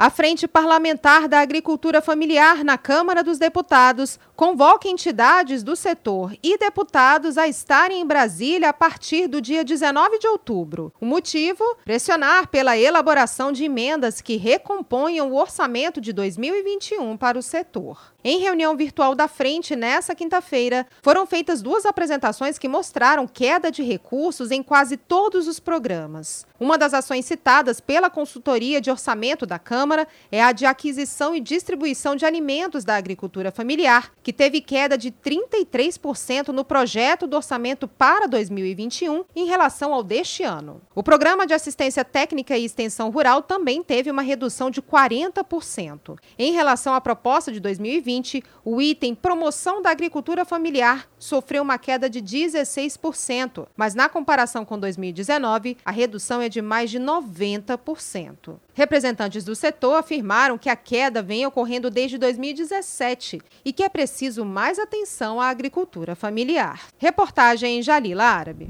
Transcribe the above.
A Frente Parlamentar da Agricultura Familiar na Câmara dos Deputados convoca entidades do setor e deputados a estarem em Brasília a partir do dia 19 de outubro. O motivo? Pressionar pela elaboração de emendas que recomponham o orçamento de 2021 para o setor. Em reunião virtual da frente nessa quinta-feira, foram feitas duas apresentações que mostraram queda de recursos em quase todos os programas. Uma das ações citadas pela consultoria de orçamento da Câmara é a de aquisição e distribuição de alimentos da agricultura familiar, que teve queda de 33% no projeto do orçamento para 2021 em relação ao deste ano. O programa de assistência técnica e extensão rural também teve uma redução de 40%. Em relação à proposta de 2020, o item promoção da agricultura familiar sofreu uma queda de 16%, mas na comparação com 2019, a redução é de mais de 90%. Representantes do setor afirmaram que a queda vem ocorrendo desde 2017 e que é preciso mais atenção à agricultura familiar. Reportagem Jalila Árabe.